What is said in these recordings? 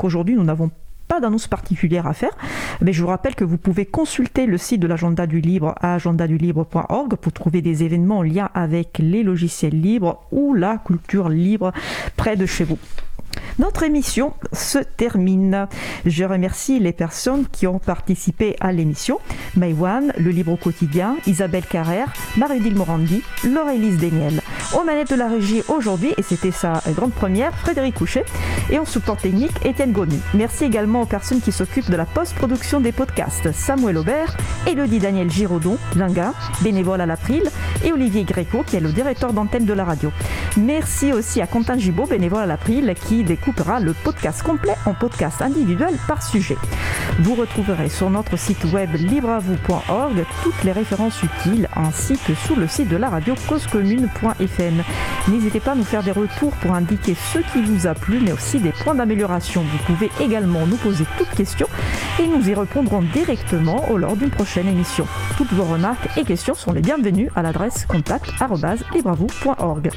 qu'aujourd'hui nous n'avons pas d'annonce particulière à faire, mais je vous rappelle que vous pouvez consulter le site de l'agenda du libre à agendadulibre.org pour trouver des événements en lien avec les logiciels libres ou la culture libre près de chez vous. Notre émission se termine. Je remercie les personnes qui ont participé à l'émission. Maïwan, Le Libre quotidien, Isabelle Carrère, Marie-Dile Morandi, Laurélise Daniel. Aux manettes de la régie aujourd'hui, et c'était sa grande première, Frédéric Couchet. Et en support technique, Étienne Goni. Merci également aux personnes qui s'occupent de la post-production des podcasts. Samuel Aubert, Elodie Daniel Giraudon, Linga, bénévole à l'April, et Olivier Gréco, qui est le directeur d'antenne de la radio. Merci aussi à Quentin Gibaud, bénévole à l'April, qui découpera le podcast complet en podcast individuel par sujet. Vous retrouverez sur notre site web libreavou.org toutes les références utiles ainsi que sur le site de la radio N'hésitez pas à nous faire des retours pour indiquer ce qui vous a plu mais aussi des points d'amélioration. Vous pouvez également nous poser toutes questions et nous y répondrons directement lors d'une prochaine émission. Toutes vos remarques et questions sont les bienvenues à l'adresse contact.libreavou.org.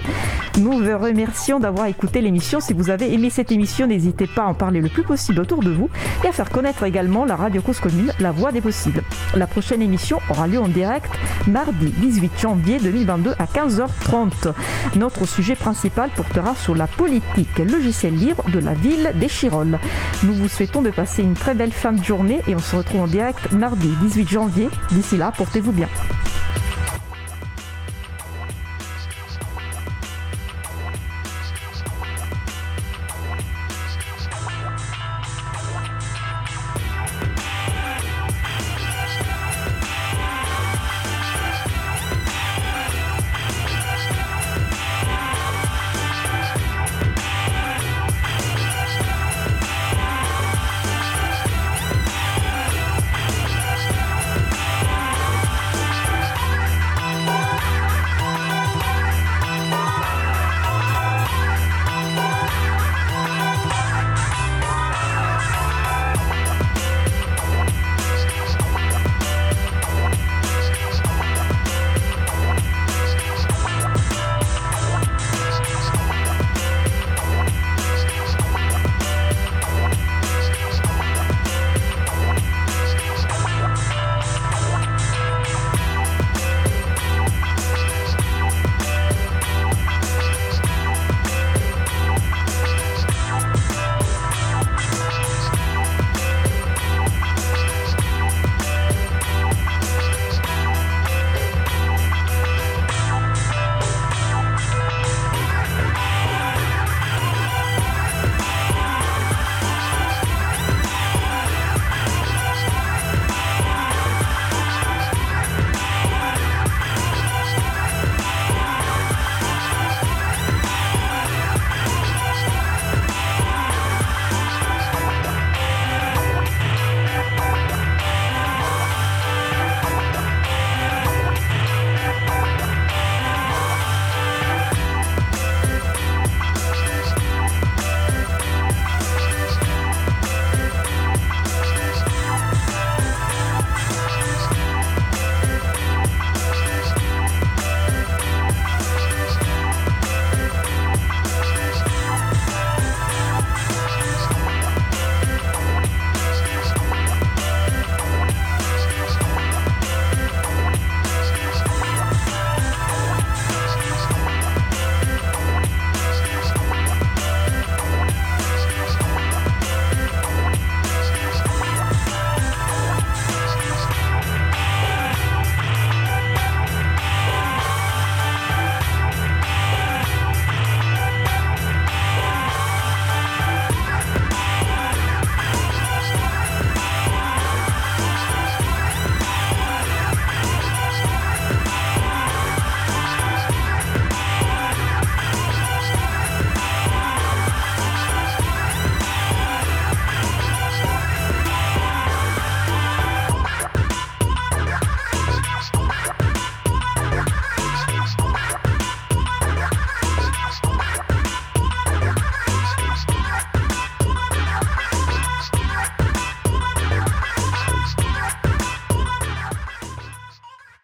Nous vous remercions d'avoir écouté l'émission. Si vous avez aimé cette émission, n'hésitez pas à en parler le plus possible autour de vous et à faire connaître également la radio cause commune, la voix des possibles. La prochaine émission aura lieu en direct mardi 18 janvier 2022 à 15h30. Notre sujet principal portera sur la politique logiciel libre de la ville des Chirolles. Nous vous souhaitons de passer une très belle fin de journée et on se retrouve en direct mardi 18 janvier. D'ici là, portez-vous bien.